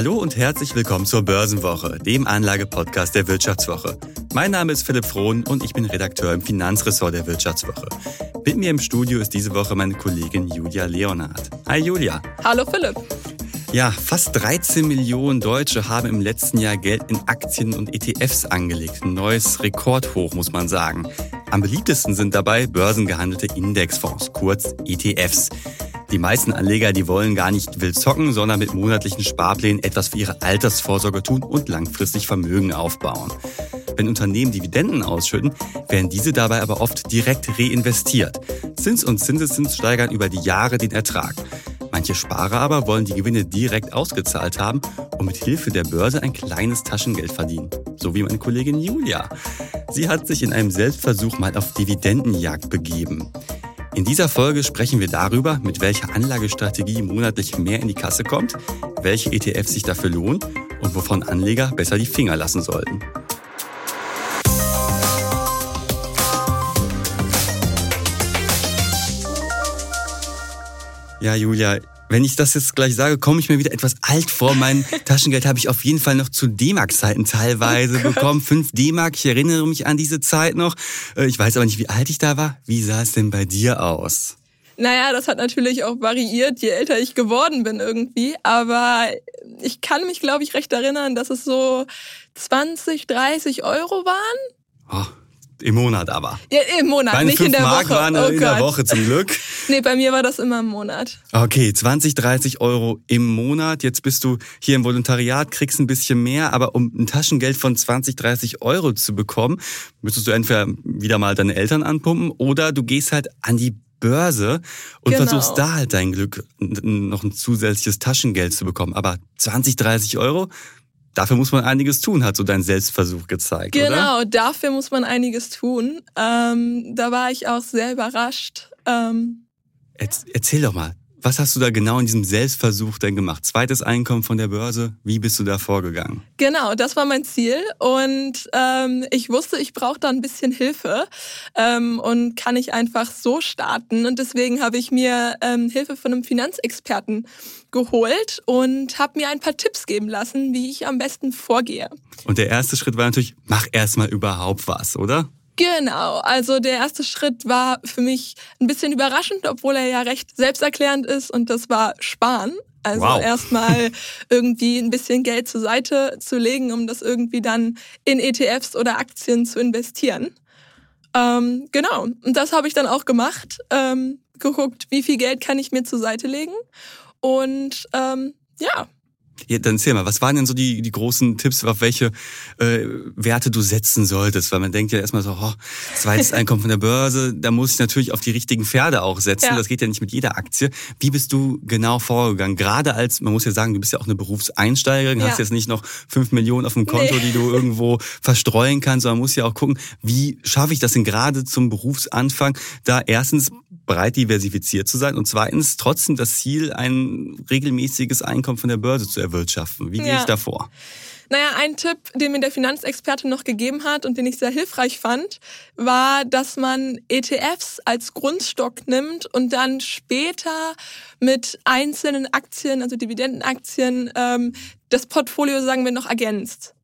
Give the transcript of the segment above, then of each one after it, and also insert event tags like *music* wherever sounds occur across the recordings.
Hallo und herzlich willkommen zur Börsenwoche, dem Anlagepodcast der Wirtschaftswoche. Mein Name ist Philipp Frohn und ich bin Redakteur im Finanzressort der Wirtschaftswoche. Mit mir im Studio ist diese Woche meine Kollegin Julia Leonhardt. Hi Julia. Hallo Philipp. Ja, fast 13 Millionen Deutsche haben im letzten Jahr Geld in Aktien und ETFs angelegt. Ein neues Rekordhoch, muss man sagen. Am beliebtesten sind dabei börsengehandelte Indexfonds, kurz ETFs. Die meisten Anleger, die wollen gar nicht wild zocken, sondern mit monatlichen Sparplänen etwas für ihre Altersvorsorge tun und langfristig Vermögen aufbauen. Wenn Unternehmen Dividenden ausschütten, werden diese dabei aber oft direkt reinvestiert. Zins und Zinseszins steigern über die Jahre den Ertrag. Manche Sparer aber wollen die Gewinne direkt ausgezahlt haben und mit Hilfe der Börse ein kleines Taschengeld verdienen. So wie meine Kollegin Julia. Sie hat sich in einem Selbstversuch mal auf Dividendenjagd begeben. In dieser Folge sprechen wir darüber, mit welcher Anlagestrategie monatlich mehr in die Kasse kommt, welche ETFs sich dafür lohnen und wovon Anleger besser die Finger lassen sollten. Ja, Julia, wenn ich das jetzt gleich sage, komme ich mir wieder etwas alt vor. Mein *laughs* Taschengeld habe ich auf jeden Fall noch zu D-Mark-Zeiten teilweise oh bekommen. Fünf D-Mark, ich erinnere mich an diese Zeit noch. Äh, ich weiß aber nicht, wie alt ich da war. Wie sah es denn bei dir aus? Naja, das hat natürlich auch variiert, je älter ich geworden bin irgendwie. Aber ich kann mich, glaube ich, recht erinnern, dass es so 20, 30 Euro waren. Oh, im Monat aber. Ja, im Monat, Meine nicht in der Mark Woche. waren oh in der Woche zum Glück. *laughs* nee, bei mir war das immer im Monat. Okay, 20, 30 Euro im Monat. Jetzt bist du hier im Volontariat, kriegst ein bisschen mehr, aber um ein Taschengeld von 20, 30 Euro zu bekommen, müsstest du entweder wieder mal deine Eltern anpumpen oder du gehst halt an die Börse und Genau. versuchst da halt dein Glück, noch ein zusätzliches Taschengeld zu bekommen. Aber 20, 30 Euro, dafür muss man einiges tun, hat so dein Selbstversuch gezeigt, oder? Genau, dafür muss man einiges tun. Ähm, da war ich auch sehr überrascht. Ähm, Erz- Erzähl doch mal, was hast du da genau in diesem Selbstversuch denn gemacht? Zweites Einkommen von der Börse, wie bist du da vorgegangen? Genau, das war mein Ziel und ähm, ich wusste, ich brauche da ein bisschen Hilfe ähm, und kann ich einfach so starten und deswegen habe ich mir ähm, Hilfe von einem Finanzexperten geholt und habe mir ein paar Tipps geben lassen, wie ich am besten vorgehe. Und der erste Schritt war natürlich, mach erstmal überhaupt was, oder? Genau, also der erste Schritt war für mich ein bisschen überraschend, obwohl er ja recht selbsterklärend ist und das war Sparen. Also Wow. erstmal *laughs* irgendwie ein bisschen Geld zur Seite zu legen, um das irgendwie dann in ETFs oder Aktien zu investieren. Ähm, genau, und das habe ich dann auch gemacht. Ähm, geguckt, wie viel Geld kann ich mir zur Seite legen. Und ähm, ja, Ja, dann erzähl mal, was waren denn so die, die großen Tipps, auf welche äh, Werte du setzen solltest? Weil man denkt ja erstmal so, oh, zweites Einkommen von der Börse, da muss ich natürlich auf die richtigen Pferde auch setzen. Ja. Das geht ja nicht mit jeder Aktie. Wie bist du genau vorgegangen? Gerade als, man muss ja sagen, du bist ja auch eine Berufseinsteigerin, Ja. hast jetzt nicht noch fünf Millionen auf dem Konto, Nee. die du irgendwo verstreuen kannst, sondern musst ja auch gucken, wie schaffe ich das denn gerade zum Berufsanfang, da erstens breit diversifiziert zu sein und zweitens trotzdem das Ziel, ein regelmäßiges Einkommen von der Börse zu erwirtschaften. Wie gehe Ja. ich da vor? Naja, ein Tipp, den mir der Finanzexperte noch gegeben hat und den ich sehr hilfreich fand, war, dass man ETFs als Grundstock nimmt und dann später mit einzelnen Aktien, also Dividendenaktien, ähm, das Portfolio, sagen wir, noch ergänzt.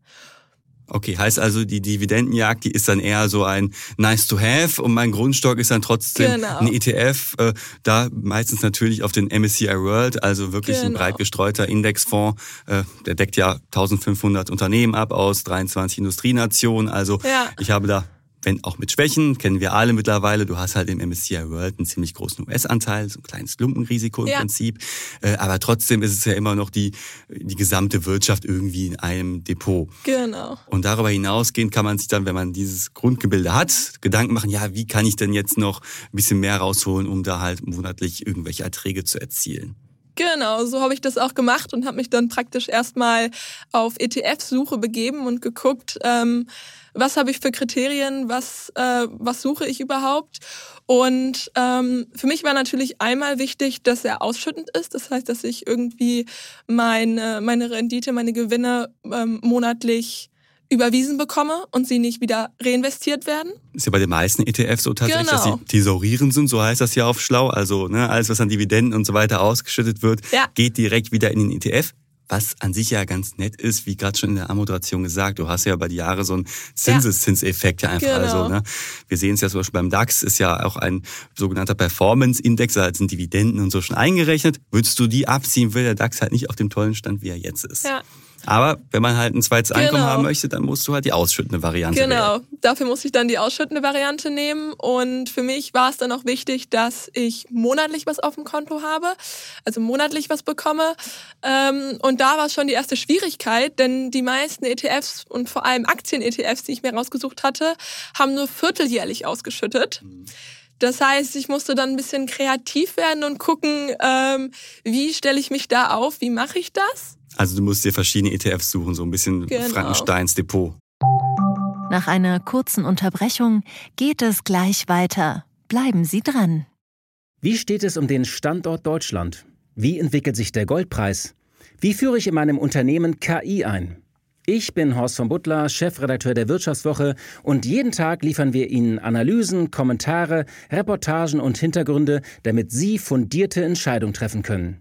Okay, heißt also, die Dividendenjagd, die ist dann eher so ein nice to have und mein Grundstock ist dann trotzdem Genau. ein ETF, äh, da meistens natürlich auf den MSCI World, also wirklich ein Genau. breit gestreuter Indexfonds, äh, der deckt ja 1500 Unternehmen ab aus 23 Industrienationen, also Ja. ich habe da wenn auch mit Schwächen, kennen wir alle mittlerweile. Du hast halt im MSCI World einen ziemlich großen US-Anteil, so ein kleines Lumpenrisiko im Ja. Prinzip. Äh, aber trotzdem ist es ja immer noch die, die gesamte Wirtschaft irgendwie in einem Depot. Genau. Und darüber hinausgehend kann man sich dann, wenn man dieses Grundgebilde hat, Gedanken machen, ja, wie kann ich denn jetzt noch ein bisschen mehr rausholen, um da halt monatlich irgendwelche Erträge zu erzielen. Genau, so habe ich das auch gemacht und habe mich dann praktisch erstmal auf ETF-Suche begeben und geguckt, ähm, was habe ich für Kriterien, was, äh, was suche ich überhaupt. Und ähm, für mich war natürlich einmal wichtig, dass er ausschüttend ist. Das heißt, dass ich irgendwie meine, meine Rendite, meine Gewinne ähm, monatlich überwiesen bekomme und sie nicht wieder reinvestiert werden. Ist ja bei den meisten ETFs so tatsächlich, dass Genau. sie thesaurieren sind, so heißt das ja auf schlau. Also ne, alles, was an Dividenden und so weiter ausgeschüttet wird, Ja. geht direkt wieder in den ETF. was an sich ja ganz nett ist, wie gerade schon in der Ammoderation gesagt, du hast ja bei die Jahre so einen Zinseszinseffekt ja einfach. Also, genau. Also, ne, wir sehen es ja zum Beispiel beim DAX, ist ja auch ein sogenannter Performance-Index, da sind Dividenden und so schon eingerechnet. Würdest du die abziehen, will der DAX halt nicht auf dem tollen Stand, wie er jetzt ist. Ja. Aber wenn man halt ein zweites genau. Einkommen haben möchte, dann musst du halt die ausschüttende Variante Genau, wählen. dafür muss ich dann die ausschüttende Variante nehmen. Und für mich war es dann auch wichtig, dass ich monatlich was auf dem Konto habe, also monatlich was bekomme. Ähm, und da war schon die erste Schwierigkeit, denn die meisten ETFs und vor allem Aktien-ETFs, die ich mir rausgesucht hatte, haben nur vierteljährlich ausgeschüttet. Das heißt, ich musste dann ein bisschen kreativ werden und gucken, ähm, wie stelle ich mich da auf, wie mache ich das? Also du musst dir verschiedene ETFs suchen, so ein bisschen genau. Frankensteins Depot. Nach einer kurzen Unterbrechung geht es gleich weiter. Bleiben Sie dran. Wie steht es um den Standort Deutschland? Wie entwickelt sich der Goldpreis? Wie führe ich in meinem Unternehmen KI ein? Ich bin Horst von Butler, Chefredakteur der Wirtschaftswoche und jeden Tag liefern wir Ihnen Analysen, Kommentare, Reportagen und Hintergründe, damit Sie fundierte Entscheidungen treffen können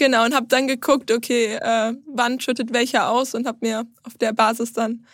Genau, und habe dann geguckt, okay, äh, wann schüttet welcher aus und habe mir auf der Basis dann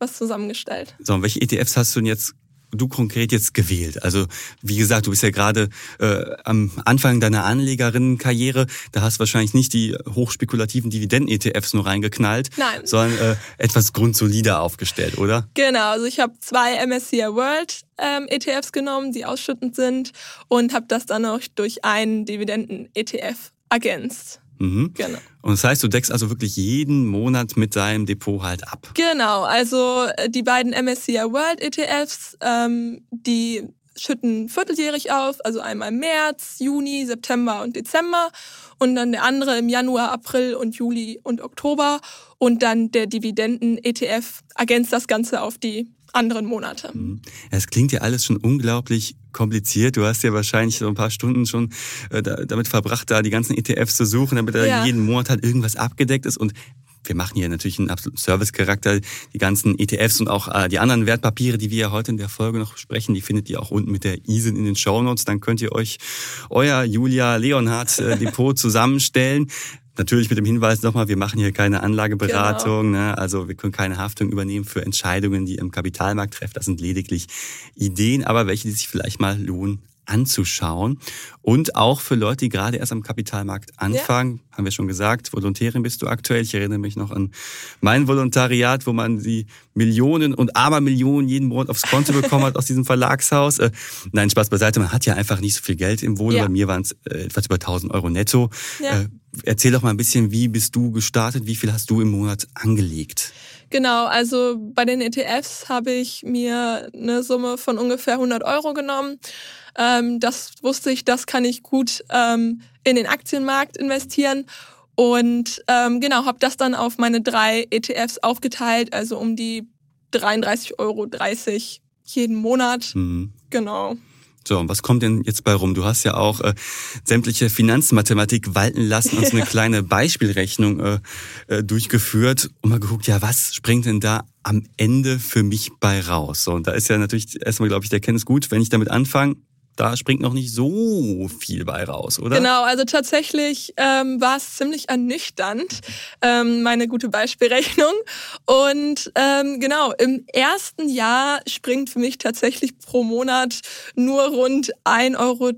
was zusammengestellt. So, und welche ETFs hast du denn jetzt du konkret jetzt gewählt? Also wie gesagt, du bist ja gerade äh, am Anfang deiner Anlegerinnenkarriere. Da hast du wahrscheinlich nicht die hochspekulativen Dividenden-ETFs nur reingeknallt, Nein. sondern äh, etwas grundsolider aufgestellt, oder? Genau, also ich habe zwei MSCI World ähm, ETFs genommen, die ausschüttend sind und habe das dann auch durch einen Dividenden-ETF ergänzt. Mhm. Genau. Und das heißt, du deckst also wirklich jeden Monat mit deinem Depot halt ab. Genau, also äh, die beiden MSCI World ETFs, ähm, die schütten vierteljährig auf, also einmal März, Juni, September und Dezember und dann der andere im Januar, April und Juli und Oktober und dann der Dividenden-ETF ergänzt das Ganze auf die anderen Monate. Mhm. Es klingt ja alles schon unglaublich kompliziert. Du hast ja wahrscheinlich so ein paar Stunden schon äh, damit verbracht, da die ganzen ETFs zu suchen, damit da ja. jeden Monat halt irgendwas abgedeckt ist. Und wir machen hier natürlich einen absoluten Servicecharakter. Die ganzen ETFs und auch äh, die anderen Wertpapiere, die wir ja heute in der Folge noch sprechen, die findet ihr auch unten mit der ISIN in den Show Notes. Dann könnt ihr euch euer Julia Leonhardt äh, Depot *laughs* zusammenstellen. Natürlich mit dem Hinweis nochmal, wir machen hier keine Anlageberatung, genau. ne? also wir können keine Haftung übernehmen für Entscheidungen, die im Kapitalmarkt treffen. Das sind lediglich Ideen, aber welche, die sich vielleicht mal lohnen anzuschauen. Und auch für Leute, die gerade erst am Kapitalmarkt anfangen, ja. haben wir schon gesagt, Volontärin bist du aktuell. Ich erinnere mich noch an mein Volontariat, wo man die Millionen und Abermillionen jeden Monat aufs Konto *laughs* bekommen hat aus diesem Verlagshaus. Äh, nein, Spaß beiseite, man hat ja einfach nicht so viel Geld im Wohnen. Ja. Bei mir waren es äh, etwas über 1000 Euro netto. Ja. Äh, erzähl doch mal ein bisschen, wie bist du gestartet? Wie viel hast du im Monat angelegt? Genau, also bei den ETFs habe ich mir eine Summe von ungefähr 100 Euro genommen ähm, das wusste ich, das kann ich gut ähm, in den Aktienmarkt investieren. Und ähm, genau, habe das dann auf meine drei ETFs aufgeteilt, also um die 33,30 Euro jeden Monat. Mhm. Genau. So, und was kommt denn jetzt bei rum? Du hast ja auch äh, sämtliche Finanzmathematik walten lassen, uns eine *laughs* kleine Beispielrechnung äh, äh, durchgeführt und mal geguckt, ja, was springt denn da am Ende für mich bei raus? So, und da ist ja natürlich erstmal, glaube ich, der Kenntnis gut, wenn ich damit anfange, da springt noch nicht so viel bei raus, oder? Genau, also tatsächlich ähm, war es ziemlich ernüchternd, ähm, meine gute Beispielrechnung. Und ähm, genau, im ersten Jahr springt für mich tatsächlich pro Monat nur rund 1,30 Euro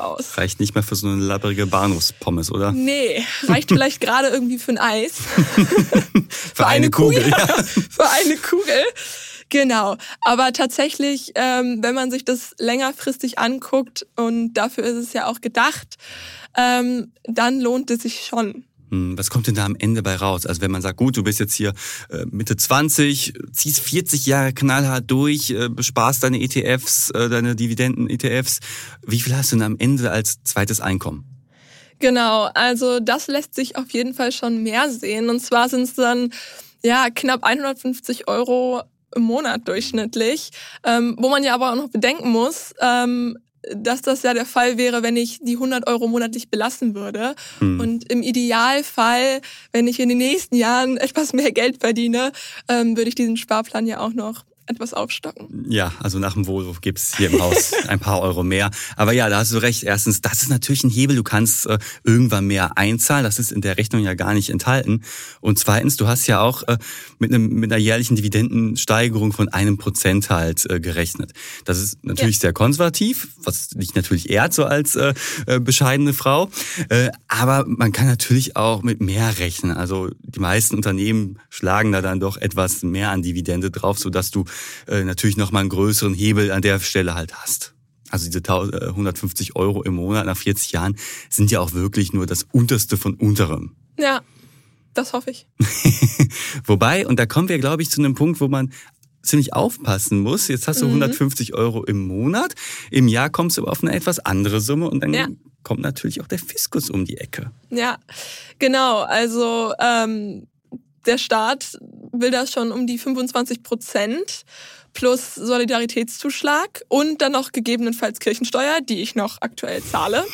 raus. Reicht nicht mehr für so eine labbrige Bahnhofspommes, oder? Nee, reicht vielleicht gerade irgendwie für ein Eis. *laughs* *laughs* für, für, eine, eine Kugel, Kugel ja. Für eine Kugel. Genau. Aber tatsächlich, ähm, wenn man sich das längerfristig anguckt, und dafür ist es ja auch gedacht, ähm, dann lohnt es sich schon. Hm, was kommt denn da am Ende bei raus? Also wenn man sagt, gut, du bist jetzt hier äh, Mitte 20, ziehst 40 Jahre knallhart durch, äh, besparst deine ETFs, äh, deine Dividenden-ETFs, wie viel hast du denn am Ende als zweites Einkommen? Genau, also das lässt sich auf jeden Fall schon mehr sehen. Und zwar sind es dann ja knapp 150 Euro im Monat durchschnittlich, ähm, wo man ja aber auch noch bedenken muss, ähm, dass das ja der Fall wäre, wenn ich die 100 Euro monatlich belassen würde. Hm. Und im Idealfall, wenn ich in den nächsten Jahren *laughs* etwas mehr Geld verdiene, ähm, würde ich diesen Sparplan ja auch noch etwas aufstocken. Ja, also nach dem Wohlruf gibt's hier im Haus *laughs* ein paar Euro mehr. Aber ja, da hast du recht. Erstens, das ist natürlich ein Hebel. Du kannst äh, irgendwann mehr einzahlen. Das ist in der Rechnung ja gar nicht enthalten. Und zweitens, du hast ja auch äh, mit, einem, mit einer jährlichen Dividendensteigerung von einem Prozent halt äh, gerechnet. Das ist natürlich ja. sehr konservativ, was dich natürlich ehrt so als äh, äh, bescheidene Frau. Äh, aber man kann natürlich auch mit mehr rechnen. Also die meisten Unternehmen schlagen da dann doch etwas mehr an Dividende drauf, sodass du äh, natürlich nochmal einen größeren Hebel an der Stelle halt hast. Also diese 150 äh, Euro im Monat nach 40 Jahren sind ja auch wirklich nur das unterste von unterem. Ja, das hoffe ich. *laughs* Wobei, und da kommen wir, glaube ich, zu einem Punkt, wo man ziemlich aufpassen muss. Jetzt hast du mhm. 150 Euro im Monat, im Jahr kommst du aber auf eine etwas andere Summe und dann ja. kommt natürlich auch der Fiskus um die Ecke. Ja, genau. Also ähm, der Staat will das schon um die 25 Prozent plus Solidaritätszuschlag und dann noch gegebenenfalls Kirchensteuer, die ich noch aktuell zahle.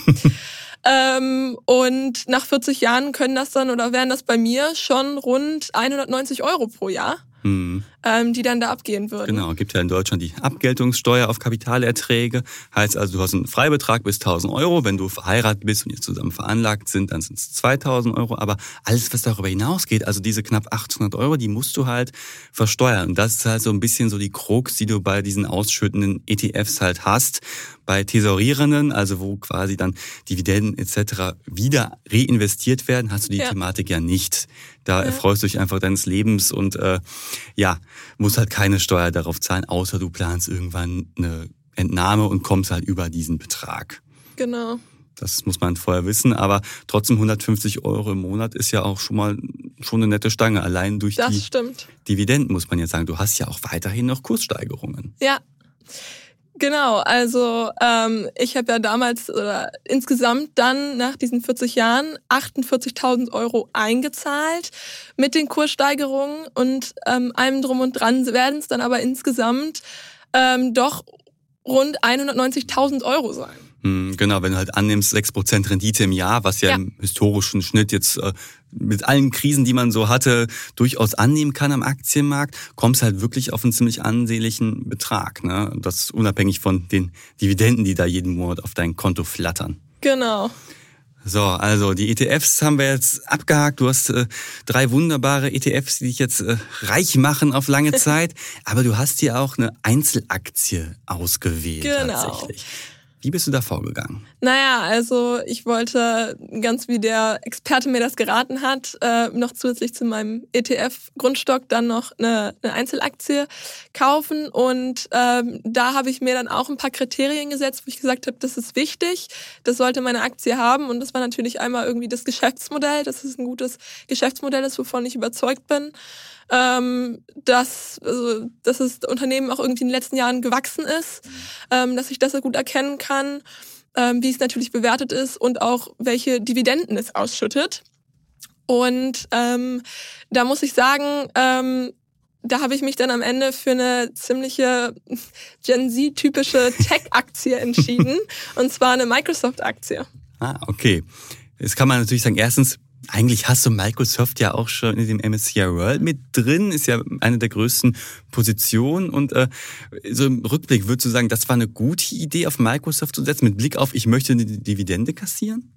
*laughs* ähm, und nach 40 Jahren können das dann oder wären das bei mir schon rund 190 Euro pro Jahr mhm. ähm, die dann da abgehen würden. Genau, gibt ja in Deutschland die Abgeltungssteuer auf Kapitalerträge. Heißt also, du hast einen Freibetrag bis 1000 Euro. Wenn du verheiratet bist und ihr zusammen veranlagt sind, dann sind es 2000 Euro. Aber alles, was darüber hinausgeht, also diese knapp 800 Euro, die musst du halt versteuern. Und das ist halt so ein bisschen so die Krux, die du bei diesen ausschüttenden ETFs halt hast. Bei Thesaurierenden, also wo quasi dann Dividenden etc. wieder reinvestiert werden, hast du die ja. Thematik ja nicht. Da ja. erfreust du dich einfach deines Lebens und äh, ja, musst halt keine Steuer darauf zahlen, außer du planst irgendwann eine Entnahme und kommst halt über diesen Betrag. Genau. Das muss man vorher wissen, aber trotzdem 150 Euro im Monat ist ja auch schon mal schon eine nette Stange. Allein durch das die stimmt. Dividenden muss man jetzt sagen. Du hast ja auch weiterhin noch Kurssteigerungen. Ja. Genau, also ähm, ich habe ja damals oder insgesamt dann nach diesen 40 Jahren 48.000 Euro eingezahlt mit den Kurssteigerungen und ähm, allem drum und dran werden es dann aber insgesamt ähm, doch rund 190.000 Euro sein. Hm, genau, wenn du halt annimmst 6% Rendite im Jahr, was ja, ja. im historischen Schnitt jetzt äh, mit allen Krisen, die man so hatte, durchaus annehmen kann am Aktienmarkt, kommst halt wirklich auf einen ziemlich ansehnlichen Betrag. Ne? Das unabhängig von den Dividenden, die da jeden Monat auf dein Konto flattern. Genau. So, also die ETFs haben wir jetzt abgehakt. Du hast äh, drei wunderbare ETFs, die dich jetzt äh, reich machen auf lange *laughs* Zeit. Aber du hast hier auch eine Einzelaktie ausgewählt genau. tatsächlich. Wie bist du da vorgegangen? Naja, also ich wollte, ganz wie der Experte mir das geraten hat, äh, noch zusätzlich zu meinem ETF-Grundstock dann noch eine, eine, Einzelaktie kaufen. Und ähm, da habe ich mir dann auch ein paar Kriterien gesetzt, wo ich gesagt habe, das ist wichtig, das sollte meine Aktie haben. Und das war natürlich einmal irgendwie das Geschäftsmodell, dass es ein gutes Geschäftsmodell ist, wovon ich überzeugt bin ähm, dass, also, dass das Unternehmen auch irgendwie in den letzten Jahren gewachsen ist, ähm, dass ich das so gut erkennen kann, ähm, wie es natürlich bewertet ist und auch welche Dividenden es ausschüttet. Und ähm, da muss ich sagen, ähm, da habe ich mich dann am Ende für eine ziemliche Gen Z-typische Tech-Aktie entschieden, *laughs* und zwar eine Microsoft-Aktie. Ah, okay. Jetzt kann man natürlich sagen, erstens, eigentlich hast du Microsoft ja auch schon in dem MSCI World mit drin, ist ja eine der größten Positionen. Und äh, so im Rückblick würdest du sagen, das war eine gute Idee, auf Microsoft zu setzen, mit Blick auf, ich möchte eine Dividende kassieren?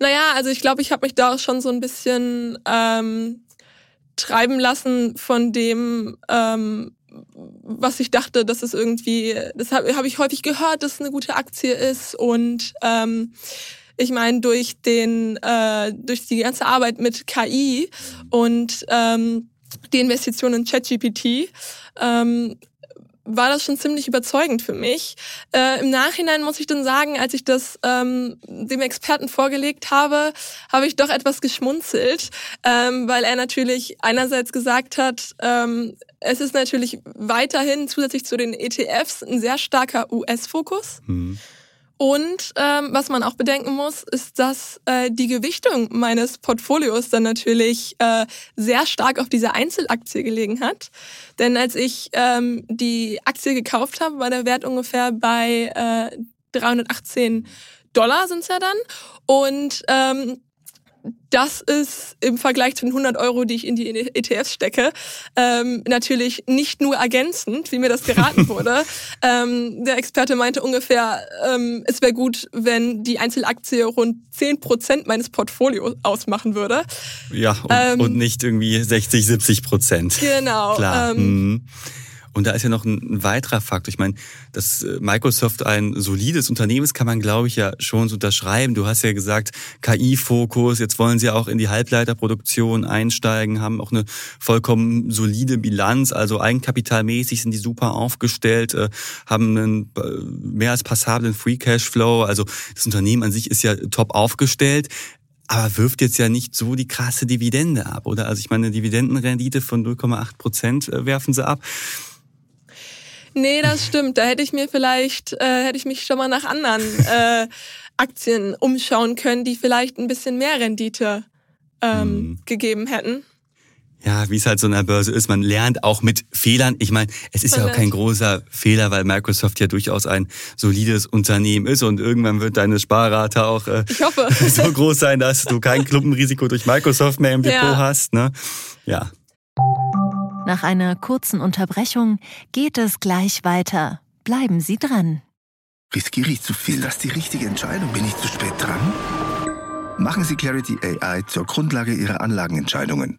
Naja, also ich glaube, ich habe mich da auch schon so ein bisschen ähm, treiben lassen von dem, ähm, was ich dachte, dass es irgendwie, das habe hab ich häufig gehört, dass es eine gute Aktie ist und ähm, ich meine, durch den, äh, durch die ganze Arbeit mit KI und ähm, die Investitionen in ChatGPT ähm, war das schon ziemlich überzeugend für mich. Äh, Im Nachhinein muss ich dann sagen, als ich das ähm, dem Experten vorgelegt habe, habe ich doch etwas geschmunzelt, ähm, weil er natürlich einerseits gesagt hat, ähm, es ist natürlich weiterhin zusätzlich zu den ETFs ein sehr starker US-Fokus. Mhm. Und ähm, was man auch bedenken muss, ist, dass äh, die Gewichtung meines Portfolios dann natürlich äh, sehr stark auf diese Einzelaktie gelegen hat. Denn als ich ähm, die Aktie gekauft habe, war der Wert ungefähr bei äh, 318 Dollar sind es ja dann. Und ähm, das ist im Vergleich zu den 100 Euro, die ich in die ETFs stecke, ähm, natürlich nicht nur ergänzend, wie mir das geraten *laughs* wurde. ähm, der Experte meinte ungefähr, ähm, es wäre gut, wenn die Einzelaktie rund 10 Prozent meines Portfolios ausmachen würde. Ja, und, ähm, und, nicht irgendwie 60, 70 Prozent. Genau. Klar. Ähm, mhm. Und da ist ja noch ein, weiterer Faktor. Ich meine, dass äh, Microsoft ein solides Unternehmen ist, kann man, glaube ich, ja schon so unterschreiben. Du hast ja gesagt, KI-Fokus, jetzt wollen sie auch in die Halbleiterproduktion einsteigen, haben auch eine vollkommen solide Bilanz, also eigenkapitalmäßig sind die super aufgestellt, äh, haben einen äh, mehr als passablen Free Cash Flow. Also das Unternehmen an sich ist ja top aufgestellt aber wirft jetzt ja nicht so die krasse Dividende ab, oder? Also ich meine, eine Dividendenrendite von 0,8 Prozent werfen sie ab. Nee, das stimmt. Da hätte ich mir vielleicht, äh, hätte ich mich schon mal nach anderen äh, Aktien umschauen können, die vielleicht ein bisschen mehr Rendite ähm, mhm. gegeben hätten. Ja, wie es halt so in der Börse ist, man lernt auch mit Fehlern. Ich meine, es ist man ja auch kein großer Fehler, weil Microsoft ja durchaus ein solides Unternehmen ist und irgendwann wird deine Sparrate auch äh, *laughs* so groß sein, dass du kein Klumpenrisiko durch Microsoft mehr im Depot ja. hast. Ne? Ja. Nach einer kurzen Unterbrechung geht es gleich weiter. Bleiben Sie dran. Riskiere ich zu viel? Das ist die richtige Entscheidung. Bin ich zu spät dran? Machen Sie Clarity AI zur Grundlage Ihrer Anlagenentscheidungen.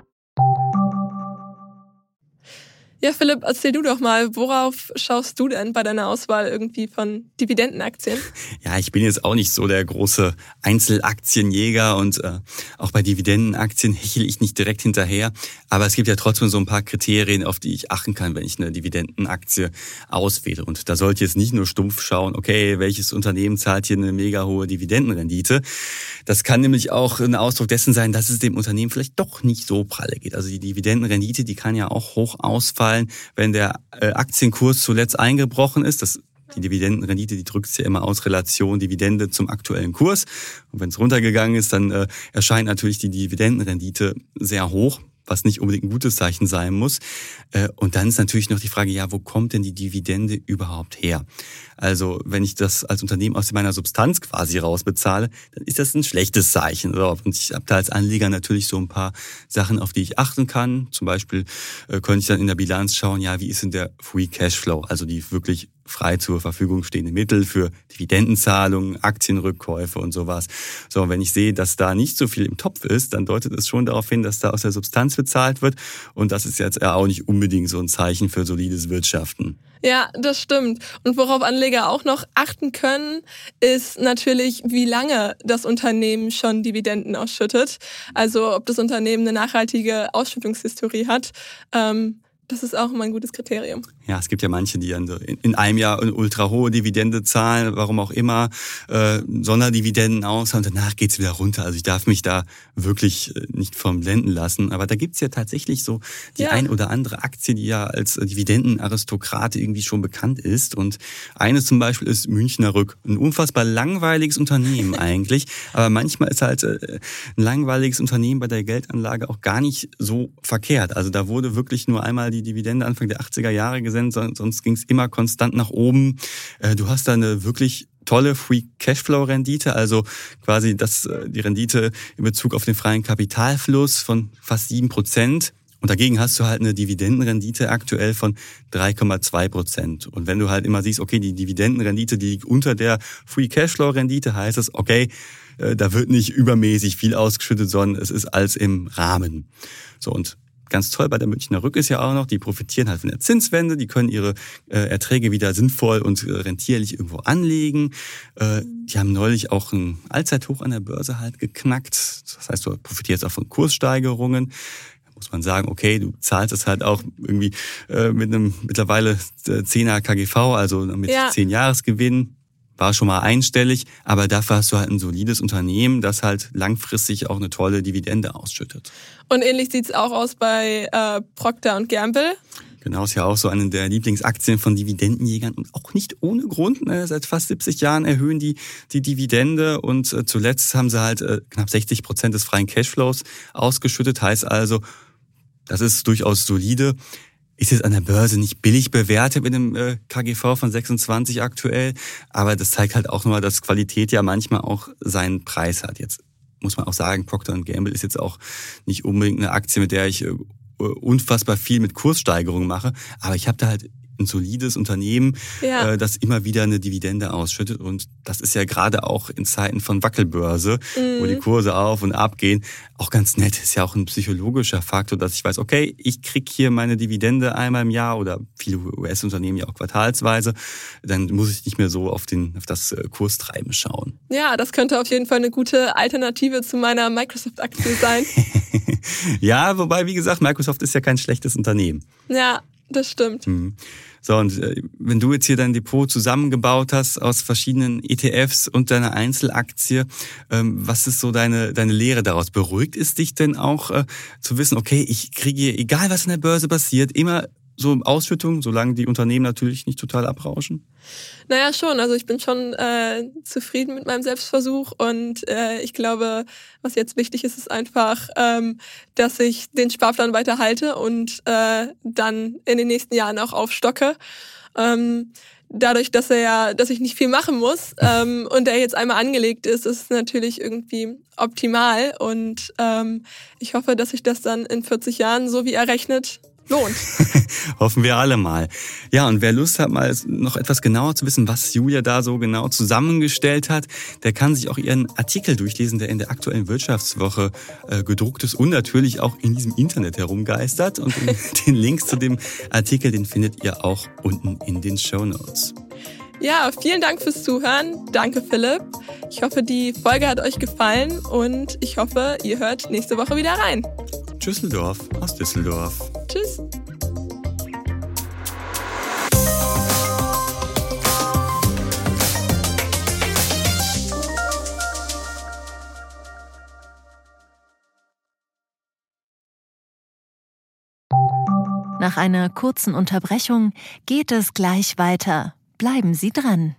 Ja, Philipp, erzähl du doch mal, worauf schaust du denn bei deiner Auswahl irgendwie von Dividendenaktien? *laughs* Ja, ich bin jetzt auch nicht so der große Einzelaktienjäger und äh, auch bei Dividendenaktien hechle ich nicht direkt hinterher. Aber es gibt ja trotzdem so ein paar Kriterien, auf die ich achten kann, wenn ich eine Dividendenaktie auswähle. Und da sollte ich jetzt nicht nur stumpf schauen, okay, welches Unternehmen zahlt hier eine mega hohe Dividendenrendite. Das kann nämlich auch ein Ausdruck dessen sein, dass es dem Unternehmen vielleicht doch nicht so pralle geht. Also die Dividendenrendite, die kann ja auch hoch ausfallen ausfallen, wenn der äh, Aktienkurs zuletzt eingebrochen ist. Das die Dividendenrendite, die drückt ja immer aus Relation Dividende zum aktuellen Kurs. Und wenn es runtergegangen ist, dann äh, erscheint natürlich die Dividendenrendite sehr hoch was nicht unbedingt ein gutes Zeichen sein muss. Äh, und dann ist natürlich noch die Frage, ja, wo kommt denn die Dividende überhaupt her? Also wenn ich das als Unternehmen aus meiner Substanz quasi rausbezahle, dann ist das ein schlechtes Zeichen. Und ich habe da als Anleger natürlich so ein paar Sachen, auf die ich achten kann. Zum Beispiel äh, könnte ich dann in der Bilanz schauen, ja, wie ist denn der Free Cashflow, also die wirklich frei zur Verfügung stehende Mittel für Dividendenzahlungen, Aktienrückkäufe und sowas. So, wenn ich sehe, dass da nicht so viel im Topf ist, dann deutet es schon darauf hin, dass da aus der Substanz bezahlt wird. Und das ist jetzt auch nicht unbedingt so ein Zeichen für solides Wirtschaften. Ja, das stimmt. Und worauf Anleger auch noch achten können, ist natürlich, wie lange das Unternehmen schon Dividenden ausschüttet. Also ob das Unternehmen eine nachhaltige Ausschüttungshistorie hat. Ähm, das ist auch immer ein gutes Kriterium. Ja, es gibt ja manche, die in einem Jahr eine ultra hohe Dividende zahlen, warum auch immer, äh, Sonderdividenden aus und danach geht's wieder runter. Also ich darf mich da wirklich äh, nicht vom blenden lassen. Aber da gibt's ja tatsächlich so die ja. ein oder andere Aktie, die ja als Dividendenaristokrat irgendwie schon bekannt ist. Und eines zum Beispiel ist Münchner Rück. Ein unfassbar langweiliges Unternehmen *laughs* eigentlich. Aber manchmal ist halt äh, ein langweiliges Unternehmen bei der Geldanlage auch gar nicht so verkehrt. Also da wurde wirklich nur einmal die Dividende Anfang der 80er Jahre gesenkt sind, sonst ging es immer konstant nach oben. Äh, du hast da eine wirklich tolle Free Cashflow Rendite, also quasi das, äh, die Rendite in Bezug auf den freien Kapitalfluss von fast sieben Prozent. Und dagegen hast du halt eine Dividendenrendite aktuell von 3,2 Prozent. Und wenn du halt immer siehst, okay, die Dividendenrendite, die liegt unter der Free Cashflow Rendite, heißt es, okay, äh, da wird nicht übermäßig viel ausgeschüttet, sondern es ist alles im Rahmen. So, und Ganz toll bei der Münchner Rück ist ja auch noch, die profitieren halt von der Zinswende, die können ihre äh, Erträge wieder sinnvoll und äh, rentierlich irgendwo anlegen. Äh, die haben neulich auch ein Allzeithoch an der Börse halt geknackt. Das heißt, du profitierst auch von Kurssteigerungen muss man sagen, okay, du zahlst es halt auch irgendwie äh, mit einem mittlerweile 10er äh, KGV, also mit ja. 10 Jahresgewinn, war schon mal einstellig, aber dafür hast du halt ein solides Unternehmen, das halt langfristig auch eine tolle Dividende ausschüttet. Und ähnlich sieht's auch aus bei äh, Procter Gamble. Genau, ist ja auch so eine der Lieblingsaktien von Dividendenjägern und auch nicht ohne Grund. Ne? Seit fast 70 Jahren erhöhen die die Dividende und äh, zuletzt haben sie halt äh, knapp 60 Prozent des freien Cashflows ausgeschüttet. Heißt also, das ist durchaus solide. Ist jetzt an der Börse nicht billig bewertet mit einem äh, KGV von 26 aktuell, aber das zeigt halt auch nochmal, dass Qualität ja manchmal auch seinen Preis hat. Jetzt muss man auch sagen, Procter Gamble ist jetzt auch nicht unbedingt eine Aktie, mit der ich äh, unfassbar viel mit Kurssteigerungen mache, aber ich habe da halt ein solides Unternehmen, ja. äh, das immer wieder eine Dividende ausschüttet. Und das ist ja gerade auch in Zeiten von Wackelbörse, mhm. wo die mhm. Kurse auf und ab gehen, auch ganz nett. Ist ja auch ein psychologischer Faktor, dass ich weiß, okay, ich krieg hier meine Dividende einmal im Jahr oder viele US-Unternehmen ja auch quartalsweise. Dann muss ich nicht mehr so auf, den, auf das äh, Kurstreiben schauen. Ja, das könnte auf jeden Fall eine gute Alternative zu meiner Microsoft-Aktie sein. *laughs* ja, wobei, wie gesagt, Microsoft ist ja kein schlechtes Unternehmen. Ja, das stimmt. Mhm. So, und äh, wenn du jetzt hier dein Depot zusammengebaut hast aus verschiedenen ETFs und deiner Einzelaktie, ähm, was ist so deine, deine Lehre daraus? Beruhigt es dich denn auch äh, zu wissen, okay, ich kriege, egal was an der Börse passiert, immer so Ausschüttung, solange die Unternehmen natürlich nicht total abrauschen? Naja, schon. Also ich bin schon äh, zufrieden mit meinem Selbstversuch und äh, ich glaube, was jetzt wichtig ist, ist einfach, ähm, dass ich den Sparplan weiterhalte und äh, dann in den nächsten Jahren auch aufstocke. Ähm, dadurch, dass er ja, dass ich nicht viel machen muss *laughs* ähm, und er jetzt einmal angelegt ist, ist es natürlich irgendwie optimal und ähm, ich hoffe, dass ich das dann in 40 Jahren, so wie er rechnet, lohnt. *laughs* Hoffen wir alle mal. Ja, und wer Lust hat, mal noch etwas genauer zu wissen, was Julia da so genau zusammengestellt hat, der kann sich auch ihren Artikel durchlesen, der in der aktuellen Wirtschaftswoche äh, gedruckt ist und natürlich auch in diesem Internet herumgeistert. Und den *laughs* Links zu dem Artikel, den findet ihr auch unten in den Show Notes. Ja, vielen Dank fürs Zuhören. Danke, Philipp. Ich hoffe, die Folge hat euch gefallen und ich hoffe, ihr hört nächste Woche wieder rein. Düsseldorf aus Düsseldorf. Tschüss. Nach einer kurzen Unterbrechung geht es gleich weiter. Bleiben Sie dran.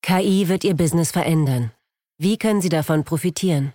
KI wird Ihr Business verändern. Wie können Sie davon profitieren?